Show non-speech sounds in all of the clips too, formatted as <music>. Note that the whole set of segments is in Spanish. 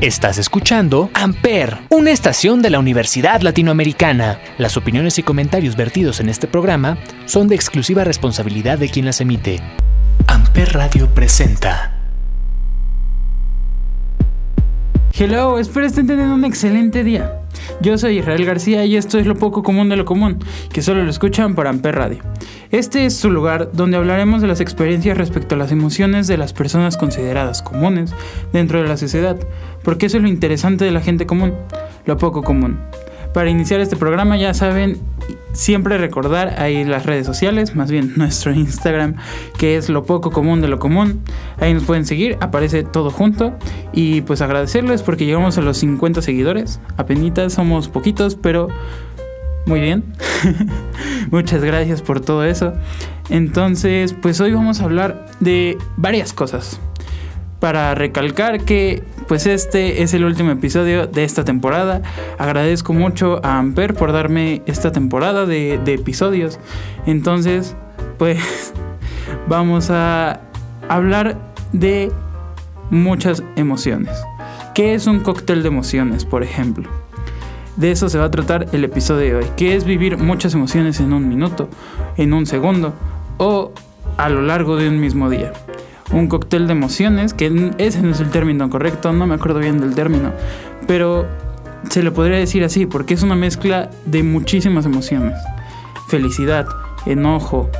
Estás escuchando Amper, una estación de la Universidad Latinoamericana. Las opiniones y comentarios vertidos en este programa son de exclusiva responsabilidad de quien las emite. Amper Radio presenta. Hello, espero estén teniendo un excelente día. Yo soy Israel García y esto es lo poco común de lo común, que solo lo escuchan por Amper Radio. Este es su lugar donde hablaremos de las experiencias respecto a las emociones de las personas consideradas comunes dentro de la sociedad, porque eso es lo interesante de la gente común, lo poco común. Para iniciar este programa ya saben siempre recordar ahí las redes sociales, más bien nuestro Instagram, que es lo poco común de lo común. Ahí nos pueden seguir, aparece todo junto. Y pues agradecerles porque llegamos a los 50 seguidores. Apenitas somos poquitos, pero muy bien. <laughs> Muchas gracias por todo eso. Entonces, pues hoy vamos a hablar de varias cosas. Para recalcar que pues este es el último episodio de esta temporada. Agradezco mucho a Amper por darme esta temporada de, episodios. Entonces, pues <laughs> vamos a hablar de muchas emociones. ¿Qué es un cóctel de emociones, por ejemplo? De eso se va a tratar el episodio de hoy. ¿Qué es vivir muchas emociones en un minuto, en un segundo o a lo largo de un mismo día? Un cóctel de emociones, que ese no es el término correcto, no me acuerdo bien del término, pero se lo podría decir así, porque es una mezcla de muchísimas emociones. Felicidad, enojo,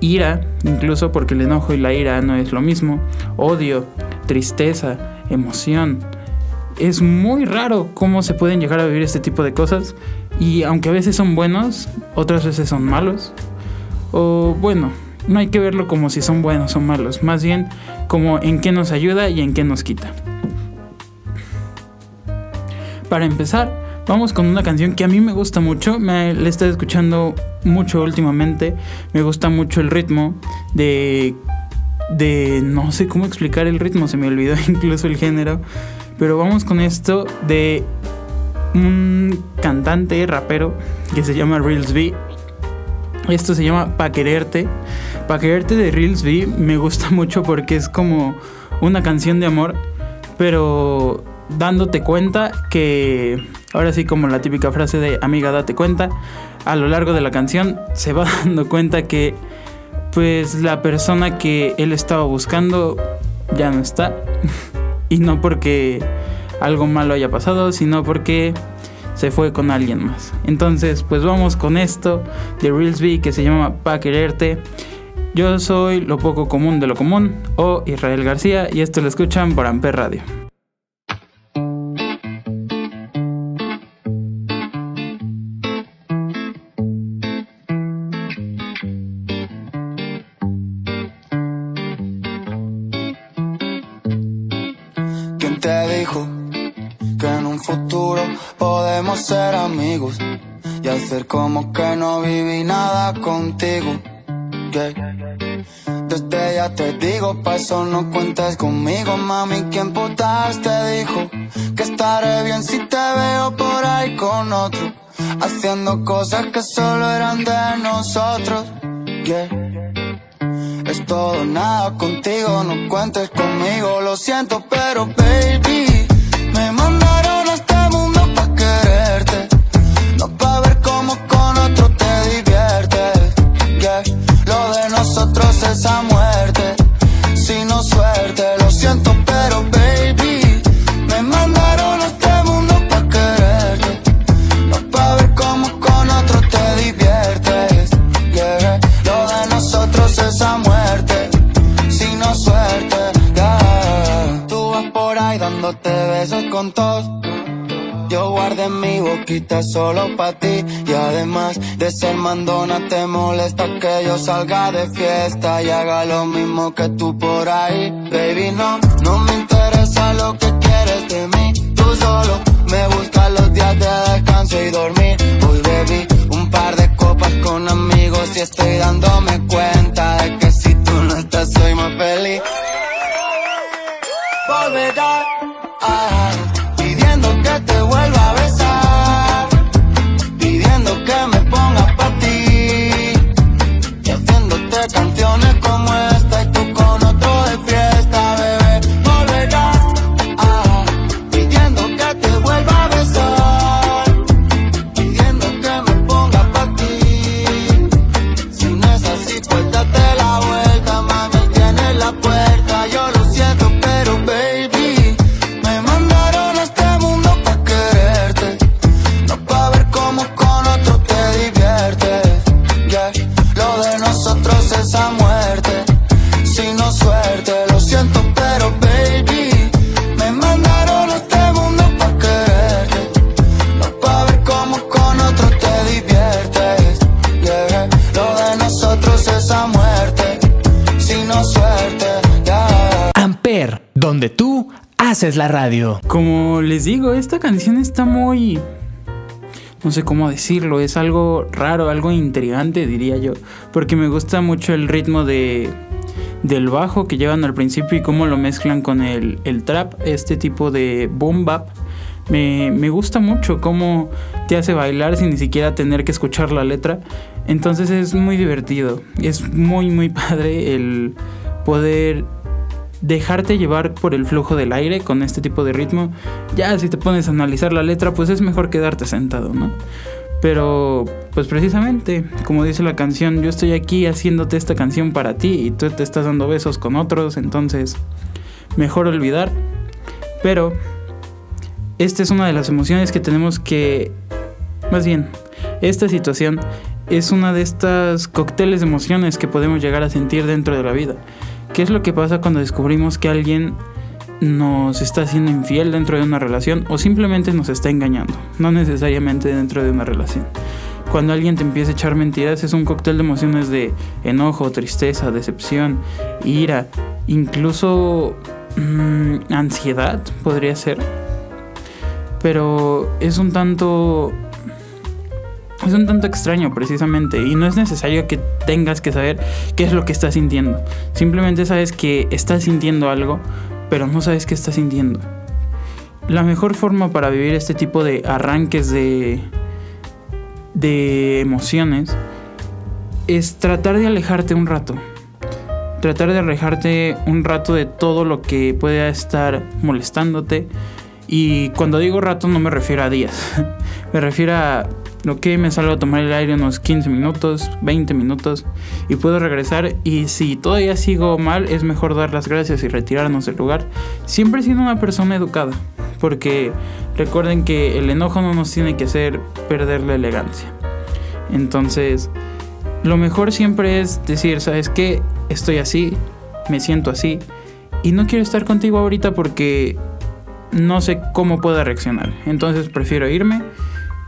ira, incluso porque el enojo y la ira no es lo mismo, odio, tristeza, emoción. Es muy raro cómo se pueden llegar a vivir este tipo de cosas y aunque a veces son buenos, otras veces son malos. O bueno, no hay que verlo como si son buenos o malos, más bien como en qué nos ayuda y en qué nos quita. Para empezar, vamos con una canción que a mí me gusta mucho, me la he estado escuchando mucho últimamente, me gusta mucho el ritmo de de no sé cómo explicar el ritmo, se me olvidó <laughs> incluso el género, pero vamos con esto de un cantante rapero que se llama Reels B. Esto se llama Pa quererte. Pa quererte de Reels B me gusta <laughs> mucho porque es como una canción de amor, pero dándote cuenta que ahora sí como la típica frase de amiga date cuenta, a lo largo de la canción se va <laughs> dando cuenta que pues la persona que él estaba buscando ya no está <laughs> y no porque algo malo haya pasado, sino porque se fue con alguien más. Entonces, pues vamos con esto de Reelsby que se llama Pa quererte. Yo soy lo poco común de lo común o Israel García y esto lo escuchan por Amper Radio. Como que no viví nada contigo? Yeah. Desde ya te digo, pa' eso no cuentes conmigo, mami. ¿Quién putas te dijo que estaré bien si te veo por ahí con otro? Haciendo cosas que solo eran de nosotros. Yeah. Es todo nada contigo, no cuentes conmigo, lo siento, pero baby, nosotros mi boquita solo pa' ti. Y además de ser mandona, te molesta que yo salga de fiesta y haga lo mismo que tú por ahí. Baby, no, no me interesa lo que quieres de mí. Tú solo me buscas los días de descanso y dormir. Hoy bebí un par de copas con amigos y estoy dándome cuenta de que haces la radio. Como les digo, esta canción está muy... No sé cómo decirlo, es algo raro, algo intrigante diría yo, porque me gusta mucho el ritmo de, del bajo que llevan al principio y cómo lo mezclan con el, el trap, este tipo de boom bap. Me, me gusta mucho cómo te hace bailar sin ni siquiera tener que escuchar la letra. Entonces es muy divertido. Es muy, muy <laughs> padre el poder dejarte llevar por el flujo del aire con este tipo de ritmo. Ya si te pones a analizar la letra, pues es mejor quedarte sentado, ¿no? Pero, pues precisamente, como dice la canción, yo estoy aquí haciéndote esta canción para ti y tú te estás dando besos con otros, entonces mejor olvidar. Pero, esta es una de las emociones que tenemos que, más bien, esta situación es una de estas cócteles de emociones que podemos llegar a sentir dentro de la vida. ¿Qué es lo que pasa cuando descubrimos que alguien nos está haciendo infiel dentro de una relación o simplemente nos está engañando? No necesariamente dentro de una relación. Cuando alguien te empieza a echar mentiras es un cóctel de emociones de enojo, tristeza, decepción, ira, incluso mmm, ansiedad podría ser. Pero es un tanto es un tanto extraño precisamente y no es necesario que tengas que saber qué es lo que estás sintiendo. Simplemente sabes que estás sintiendo algo, pero no sabes qué estás sintiendo. La mejor forma para vivir este tipo de arranques de de emociones es tratar de alejarte un rato. Tratar de alejarte un rato de todo lo que pueda estar molestándote. Y cuando digo rato no me refiero a días. <laughs> me refiero a Ok, me salgo a tomar el aire unos 15 minutos, 20 minutos y puedo regresar. Y si todavía sigo mal, es mejor dar las gracias y retirarnos del lugar. Siempre siendo una persona educada. Porque recuerden que el enojo no nos tiene que hacer perder la elegancia. Entonces, lo mejor siempre es decir, ¿sabes qué? Estoy así, me siento así y no quiero estar contigo ahorita porque no sé cómo pueda reaccionar. Entonces prefiero irme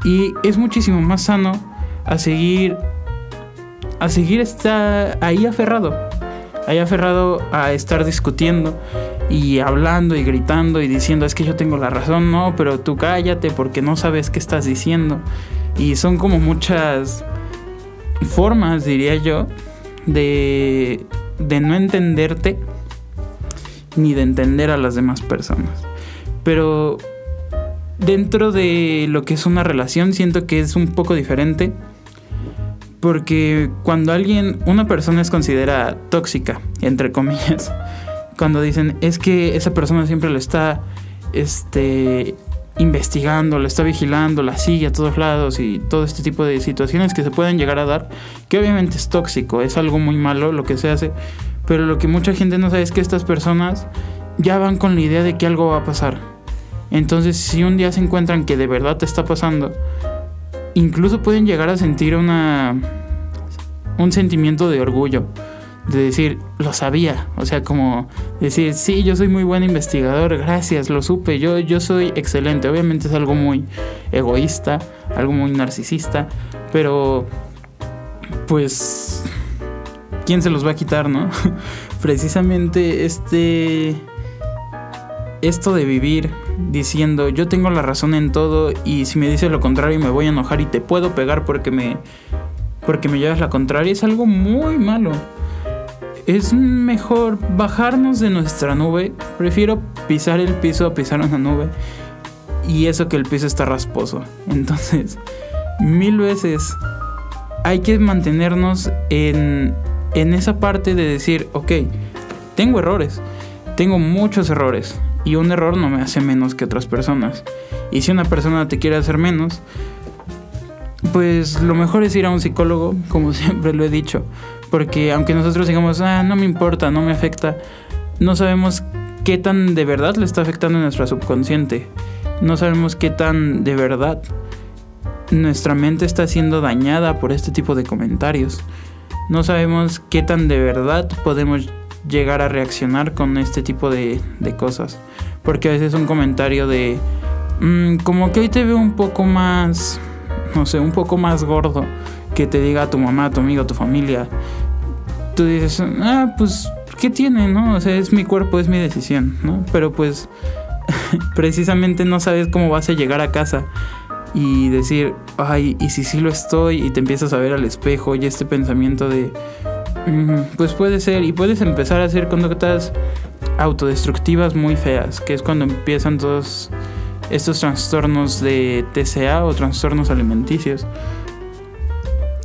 y es muchísimo más sano a seguir a seguir está ahí aferrado. Ahí aferrado a estar discutiendo y hablando y gritando y diciendo es que yo tengo la razón, no, pero tú cállate porque no sabes qué estás diciendo. Y son como muchas formas, diría yo, de, de no entenderte ni de entender a las demás personas. Pero dentro de lo que es una relación siento que es un poco diferente. Porque cuando alguien, una persona es considerada tóxica, entre comillas, <laughs> cuando dicen es que esa persona siempre lo está este, investigando, lo está vigilando, la sigue a todos lados y todo este tipo de situaciones que se pueden llegar a dar, que obviamente es tóxico, es algo muy malo lo que se hace, pero lo que mucha gente no sabe es que estas personas ya van con la idea de que algo va a pasar entonces, si un día se encuentran que de verdad te está pasando, incluso pueden llegar a sentir una un sentimiento de orgullo, de decir, lo sabía, o sea, como decir, sí, yo soy muy buen investigador, gracias, lo supe, yo, yo soy excelente, obviamente es algo muy egoísta, algo muy narcisista, pero pues, ¿quién se los va a quitar, no? <laughs> Precisamente este, esto de vivir diciendo yo tengo la razón en todo y si me dices lo contrario me voy a enojar y te puedo pegar porque me porque me llevas la contraria es algo muy malo. Es mejor bajarnos de nuestra nube. Prefiero pisar el piso a pisar una nube. Y eso que el piso está rasposo. Entonces, mil veces hay que mantenernos en, en esa parte de decir, ok, tengo errores. Tengo muchos errores y un error no me hace menos que otras personas. Y si una persona te quiere hacer menos, pues lo mejor es ir a un psicólogo, como <laughs> siempre lo he dicho. Porque aunque nosotros digamos, ah, no me importa, no me afecta, no sabemos qué tan de verdad le está afectando a nuestra subconsciente. No sabemos qué tan de verdad nuestra mente está siendo dañada por este tipo de comentarios. No sabemos qué tan de verdad podemos llegar a reaccionar con este tipo de, cosas. Porque a veces un comentario de, mm, como que hoy te veo un poco más, no sé, un poco más gordo, que te diga tu mamá, tu amigo, tu familia. Tú dices, ah, pues ¿qué tiene, no? O sea, es mi cuerpo, es mi decisión, ¿no? Pero pues <laughs> precisamente no sabes cómo vas a llegar a casa y decir, ay, y si sí lo estoy, y te empiezas a ver al espejo y este pensamiento de, "Mm, pues puede ser, y puedes empezar a hacer conductas autodestructivas muy feas, que es cuando empiezan todos estos trastornos de TCA o trastornos alimenticios,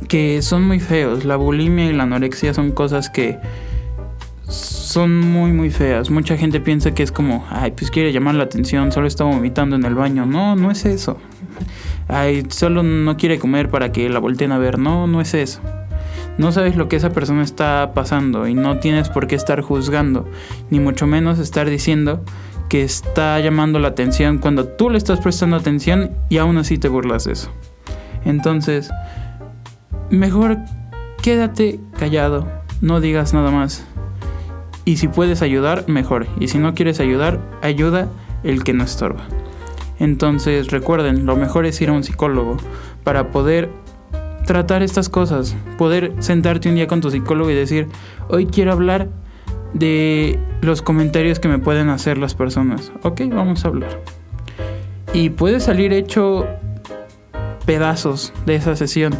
que son muy feos. La bulimia y la anorexia son cosas que son muy muy feas. Mucha gente piensa que es como, ay, pues quiere llamar la atención, solo está vomitando en el baño. No, no es eso. Ay, solo no quiere comer para que la volteen a ver. No, no es eso. No sabes lo que esa persona está pasando y no tienes por qué estar juzgando, ni mucho menos estar diciendo que está llamando la atención cuando tú le estás prestando atención y aún así te burlas de eso. Entonces, mejor quédate callado, no digas nada más. Y si puedes ayudar, mejor. Y si no quieres ayudar, ayuda el que no estorba. Entonces recuerden, lo mejor es ir a un psicólogo para poder tratar estas cosas. Poder sentarte un día con tu psicólogo y decir, hoy quiero hablar de los comentarios que me pueden hacer las personas. Ok, vamos a hablar. Y puedes salir hecho pedazos de esa sesión,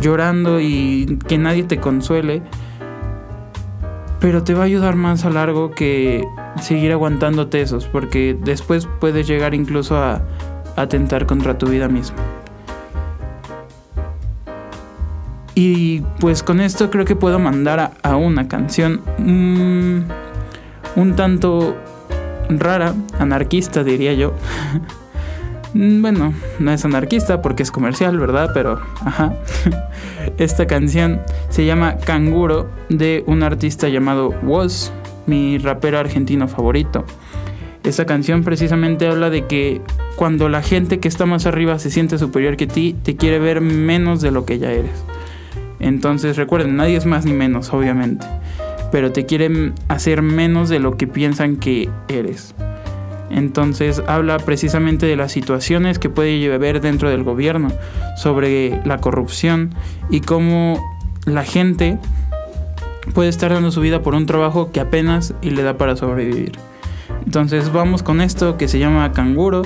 llorando y que nadie te consuele pero te va a ayudar más a largo que seguir aguantando tesos, porque después puedes llegar incluso a atentar contra tu vida misma. Y pues con esto creo que puedo mandar a, una canción mm, un tanto rara, anarquista diría yo. <laughs> bueno, no es anarquista porque es comercial, ¿verdad? Pero, ajá. <laughs> Esta canción se llama Canguro de un artista llamado Woz, mi rapero argentino favorito. Esta canción precisamente habla de que cuando la gente que está más arriba se siente superior que ti, te quiere ver menos de lo que ya eres. Entonces recuerden, nadie es más ni menos, obviamente. Pero te quieren hacer menos de lo que piensan que eres. Entonces habla precisamente de las situaciones que puede haber dentro del gobierno, sobre la corrupción y cómo la gente puede estar dando su vida por un trabajo que apenas y le da para sobrevivir. Entonces vamos con esto que se llama Canguro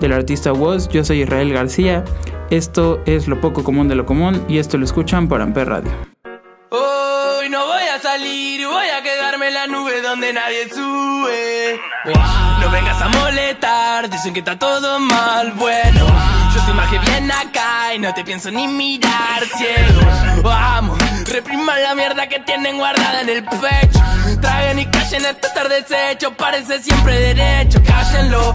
del artista Woz. Yo soy Israel García. Esto es lo poco común de lo común y esto lo escuchan por Amper Radio. Hoy no voy a salir, voy a quedarme en la nube donde nadie sube. No vengas a molestar, dicen que está todo mal, bueno. Yo te imaginé bien acá y no te pienso ni mirar, ciego. Vamos, repriman la mierda que tienen guardada en el pecho. Traguen y callen este estar deshecho, parece siempre derecho. Cállenlo,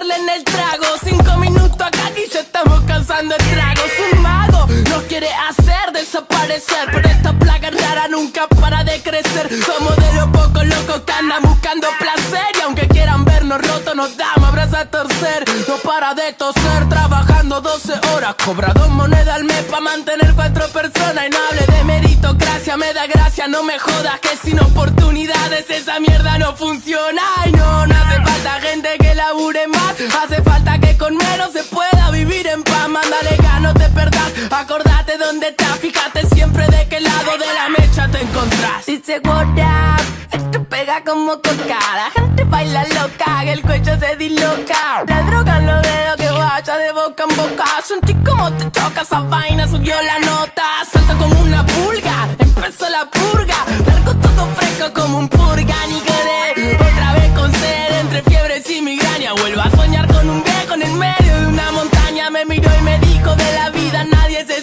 Meterle en el trago. Cinco minutos acá y ya estamos cansando el trago. Es un mago, nos quiere hacer desaparecer. Pero esta plaga rara nunca para de crecer. Somos de los pocos locos que andan buscando placer. Y aunque quieran vernos rotos, nos damos abrazos a torcer. No para de toser, trabajando 12 horas. Cobra dos monedas al mes pa' mantener cuatro personas. Y no hable de meritocracia, me da gracia, no me jodas. Que sin oportunidades esa mierda no funciona. Y no, no hace falta gente Acordate dónde estás, fíjate siempre de qué lado de la mecha te encontrás. Dice what up, esto pega como coca. La gente baila loca, que el cuello se disloca. La droga los dedos que vaya de boca en boca. Sentí como te choca esa vaina, subió la nota. Salta como una pulga, empezó la purga. Largo todo fresco como un purga,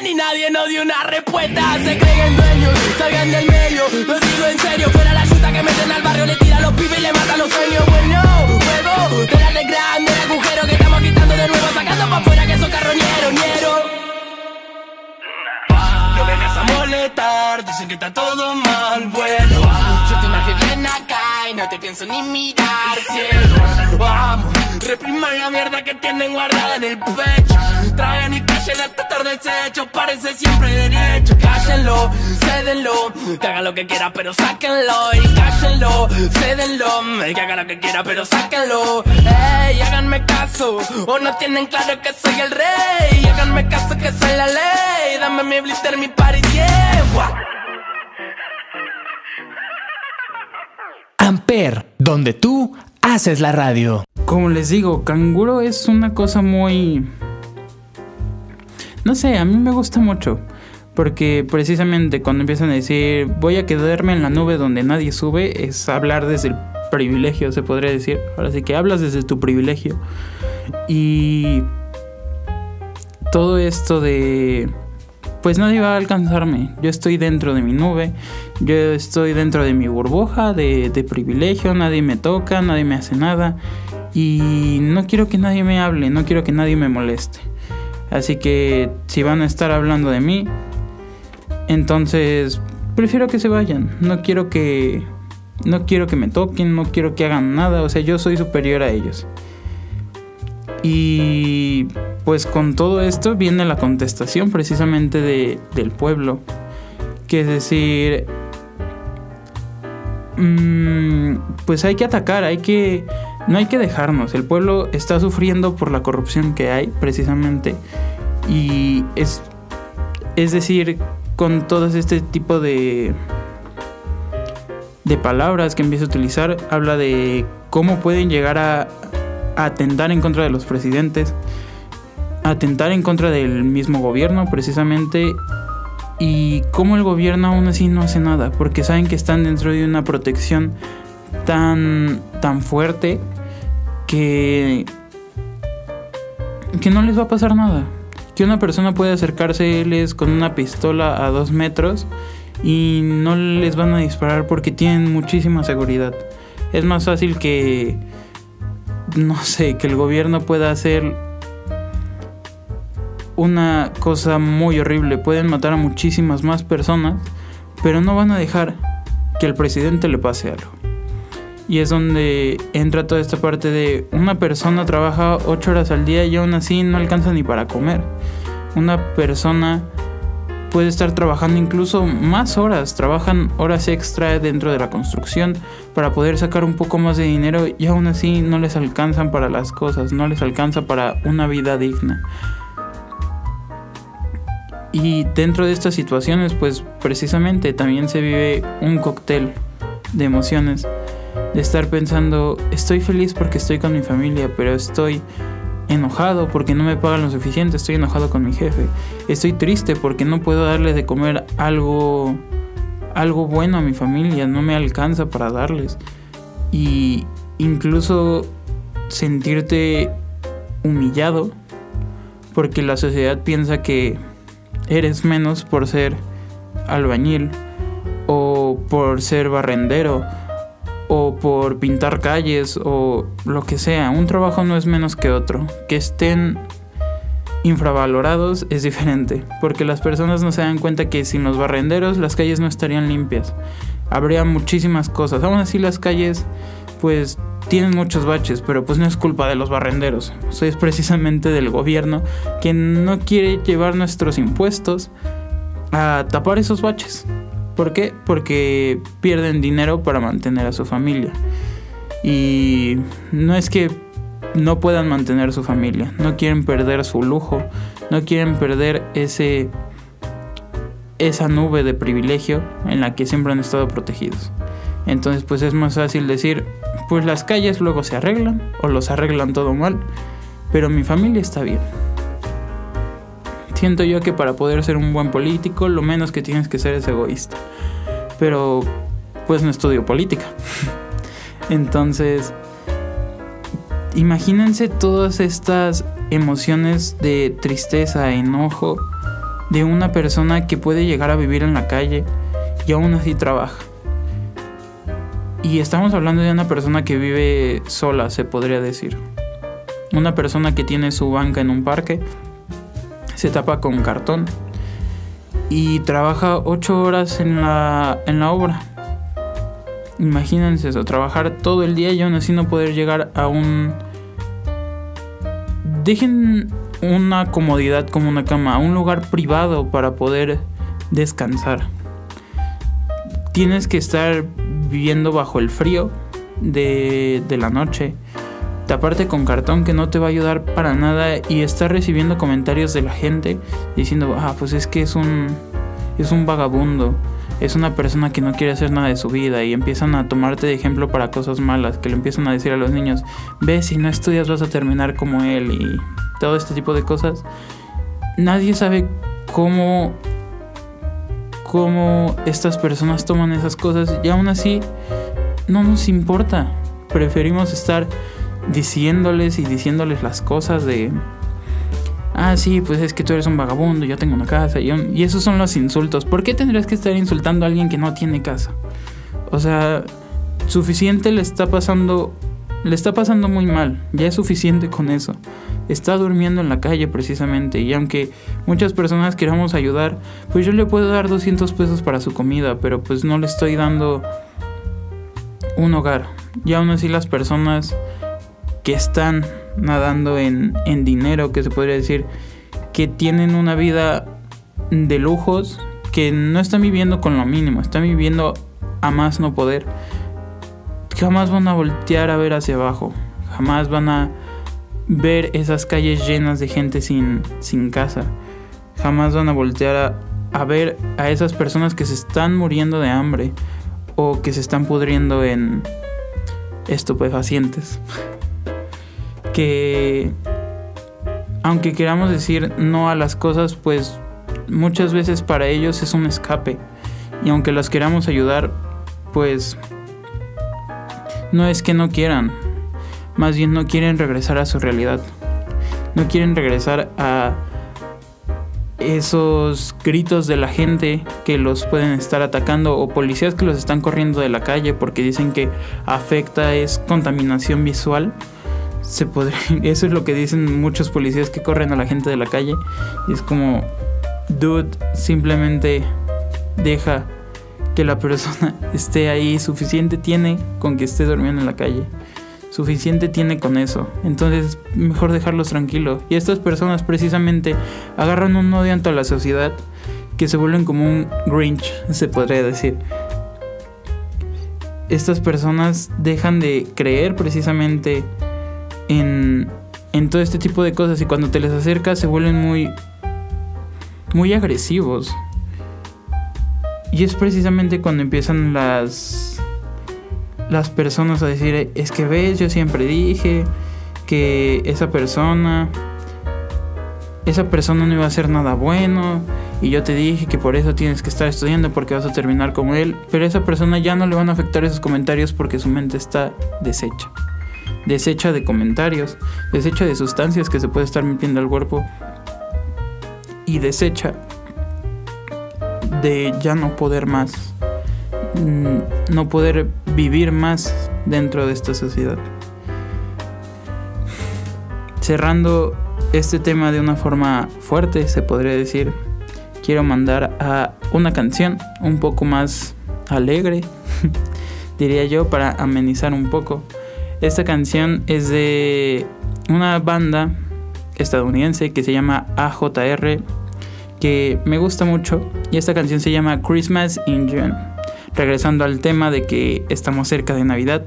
Bien y nadie nos dio una respuesta. Se creen dueños, salgan del medio. Lo digo en serio, fuera la chuta que meten al barrio, le tira los pibes y le matan los sueños. Bueno, juego, te de grande el agujero que estamos quitando de nuevo, sacando pa' afuera que son carroñeros, ñero. No vengas a molestar, dicen que está todo mal, bueno. Yo te imagino bien acá y no te pienso ni mirar, cielo. Vamos, repriman la mierda que tienen guardada en el pecho. Traen y callen hasta estar deshecho, parece siempre derecho. Cállenlo, cédenlo, que haga lo que quiera, pero sáquenlo. Y cállenlo, cédenlo, que haga lo que quiera, pero sáquenlo. Ey, háganme caso, o no tienen claro que soy el rey. Háganme caso que soy la ley. Dame mi blister, mi party, yeah. Amper, donde tú haces la radio. Como les digo, canguro es una cosa muy... No sé, a mí me gusta mucho. Porque precisamente cuando empiezan a decir voy a quedarme en la nube donde nadie sube, es hablar desde el privilegio, se podría decir. Ahora sí que hablas desde tu privilegio. Y todo esto de pues nadie va a alcanzarme. Yo estoy dentro de mi nube, yo estoy dentro de mi burbuja de, privilegio, nadie me toca, nadie me hace nada. Y no quiero que nadie me hable, no quiero que nadie me moleste. Así que si van a estar hablando de mí, entonces prefiero que se vayan. No quiero que no quiero que me toquen, no quiero que hagan nada, o sea, yo soy superior a ellos. Y pues con todo esto viene la contestación precisamente de, del pueblo, que es decir, mm, pues hay que atacar, hay que, no hay que dejarnos, el pueblo está sufriendo por la corrupción que hay precisamente, y es, es decir, con todo este tipo de, de palabras que empieza a utilizar, habla de cómo pueden llegar a, a atentar en contra de los presidentes, atentar en contra del mismo gobierno precisamente y cómo el gobierno aún así no hace nada porque saben que están dentro de una protección tan tan fuerte que que no les va a pasar nada. Que una persona puede acercárseles con una pistola a dos metros y no les van a disparar porque tienen muchísima seguridad. Es más fácil que no sé que el gobierno pueda hacer una cosa muy horrible. Pueden matar a muchísimas más personas, pero no van a dejar que al presidente le pase algo. Y es donde entra toda esta parte de una persona trabaja 8 horas al día y aún así no alcanza ni para comer. Una persona puede estar trabajando incluso más horas, trabajan horas extra dentro de la construcción para poder sacar un poco más de dinero y aún así no les alcanzan para las cosas, no les alcanza para una vida digna. Y dentro de estas situaciones, pues precisamente también se vive un cóctel de emociones. De estar pensando, estoy feliz porque estoy con mi familia, pero estoy enojado porque no me pagan lo suficiente, estoy enojado con mi jefe. Estoy triste porque no puedo darle de comer algo algo bueno a mi familia, no me alcanza para darles. Y incluso sentirte humillado porque la sociedad piensa que eres menos por ser albañil o por ser barrendero o por pintar calles o lo que sea. Un trabajo no es menos que otro. Que estén infravalorados es diferente, porque las personas no se dan cuenta que sin los barrenderos las calles no estarían limpias. Habría muchísimas cosas. Aún así las calles pues tienen muchos baches, pero pues no es culpa de los barrenderos. Es precisamente del gobierno que no quiere llevar nuestros impuestos a tapar esos baches. ¿Por qué? Porque pierden dinero para mantener a su familia. Y no es que no puedan mantener su familia, no quieren perder su lujo, no quieren perder ese esa nube de privilegio en la que siempre han estado protegidos. Entonces, pues es más fácil decir, pues las calles luego se arreglan o los arreglan todo mal, pero mi familia está bien. Siento yo que para poder ser un buen político, lo menos que tienes que ser es egoísta. Pero pues no estudio política. <laughs> Entonces, imagínense todas estas emociones de tristeza, enojo, de una persona que puede llegar a vivir en la calle y aún así trabaja. Y estamos hablando de una persona que vive sola, se podría decir. Una persona que tiene su banca en un parque, se tapa con cartón y trabaja ocho horas en la, en la obra. Imagínense eso, trabajar todo el día y aún así no poder llegar a un... Dejen una comodidad como una cama, un lugar privado para poder descansar. Tienes que estar viviendo bajo el frío de, de la noche, taparte con cartón que no te va a ayudar para nada y estar recibiendo comentarios de la gente diciendo, ah, pues es que es un, es un vagabundo, es una persona que no quiere hacer nada de su vida y empiezan a tomarte de ejemplo para cosas malas, que le empiezan a decir a los niños, ve, si no estudias vas a terminar como él y todo este tipo de cosas. Nadie sabe cómo cómo estas personas toman esas cosas y aún así no nos importa. Preferimos estar diciéndoles y diciéndoles las cosas de ah, sí, pues es que tú eres un vagabundo, yo tengo una casa. Y, esos son los insultos. ¿Por qué tendrías que estar insultando a alguien que no tiene casa? O sea, suficiente le está pasando. Le está pasando muy mal. Ya es suficiente con eso. Está durmiendo en la calle precisamente. Y aunque muchas personas queramos ayudar, pues yo le puedo dar 200 pesos para su comida. Pero pues no le estoy dando un hogar. Y aún así las personas que están nadando en, en dinero, que se podría decir, que tienen una vida de lujos, que no están viviendo con lo mínimo, están viviendo a más no poder. Jamás van a voltear a ver hacia abajo, jamás van a ver esas calles llenas de gente sin, sin casa, jamás van a voltear a, a ver a esas personas que se están muriendo de hambre o que se están pudriendo en estupefacientes que aunque queramos decir no a las cosas, pues muchas veces para ellos es un escape. Y aunque las queramos ayudar, pues no es que no quieran, más bien no quieren regresar a su realidad. No quieren regresar a esos gritos de la gente que los pueden estar atacando o policías que los están corriendo de la calle porque dicen que afecta es contaminación visual se podría, <laughs> eso es lo que dicen muchos policías que corren a la gente de la calle. Y es como, dude, simplemente deja que la persona <laughs> esté ahí. Suficiente tiene con que esté durmiendo en la calle. Suficiente tiene con eso. Entonces, mejor dejarlos tranquilos. Y estas personas precisamente agarran un odio ante la sociedad que se vuelven como un Grinch, se podría decir. Estas personas dejan de creer precisamente en, todo este tipo de cosas y cuando te les acercas se vuelven muy, muy agresivos. Y es precisamente cuando empiezan las, las personas a decir, es que ves, yo siempre dije que esa persona, esa persona no iba a hacer nada bueno. Y yo te dije que por eso tienes que estar estudiando porque vas a terminar como él. Pero a esa persona ya no le van a afectar esos comentarios porque su mente está deshecha desecha de comentarios, desecha de sustancias que se puede estar metiendo al cuerpo y desecha de ya no poder más, mm, no poder vivir más dentro de esta sociedad. Cerrando este tema de una forma fuerte, se podría decir, quiero mandar a una canción un poco más alegre, <laughs> diría yo, para amenizar un poco esta canción es de una banda estadounidense que se llama AJR, que me gusta mucho. Y esta canción se llama Christmas in June. Regresando al tema de que estamos cerca de Navidad,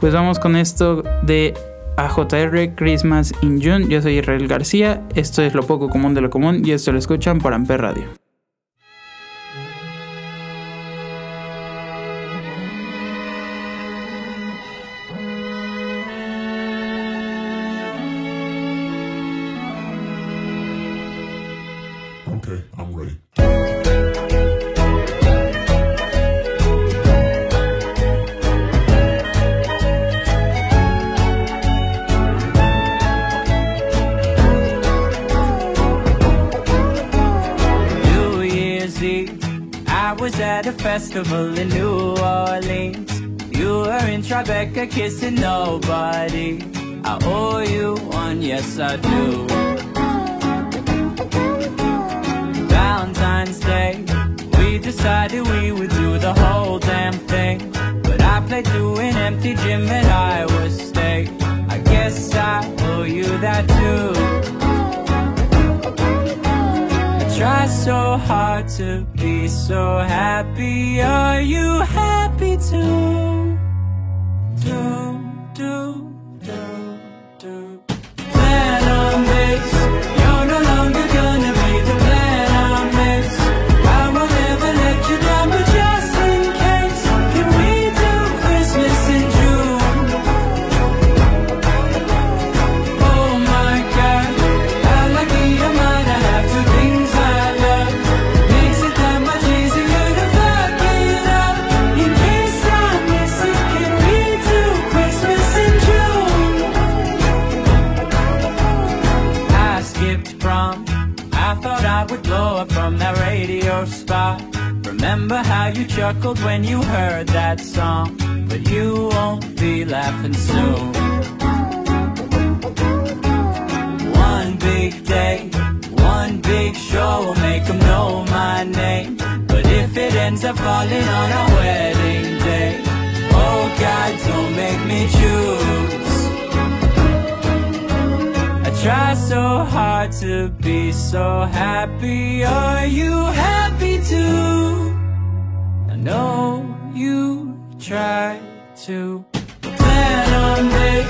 pues vamos con esto de AJR Christmas in June. Yo soy Israel García, esto es lo poco común de lo común y esto lo escuchan por Amper Radio. Okay, I'm ready. New Year's Eve, I was at a festival in New Orleans. You were in Tribeca kissing nobody. I owe you one, yes I do. Empty gym at Iowa State. I guess I owe you that too. I try so hard to be so happy. Are you happy too? Do, do, do, Remember how you chuckled when you heard that song? But you won't be laughing soon. One big day, one big show will make them know my name. But if it ends up falling on a wedding day, oh God, don't make me choose. I try so hard to be so happy. Are you happy too? Know you try to plan on this.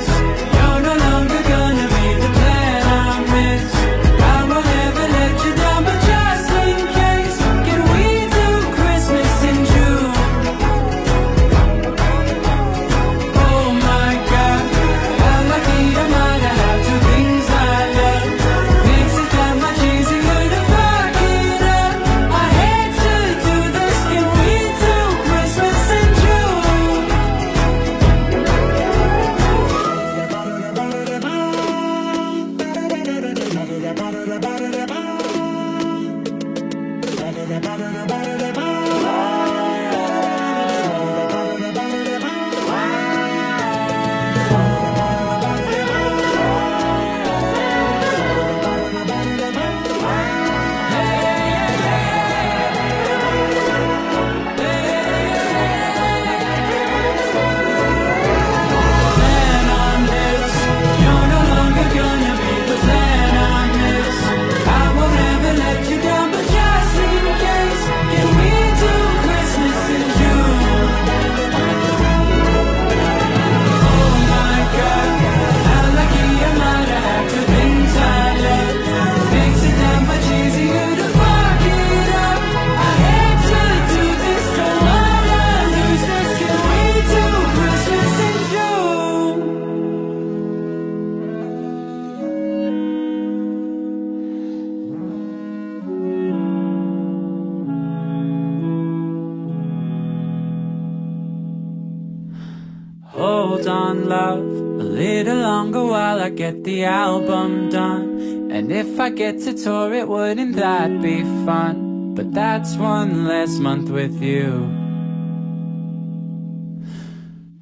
I get the album done. And if I get to tour it, wouldn't that be fun? But that's one less month with you.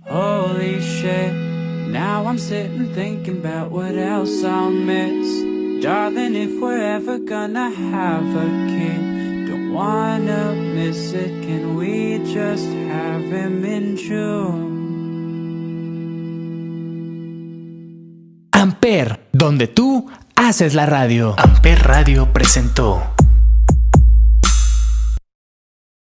Holy shit, now I'm sitting thinking about what else I'll miss. Darling, if we're ever gonna have a kid, don't wanna miss it. Can we just have him in June? Amper, donde tú haces la radio. Amper Radio presentó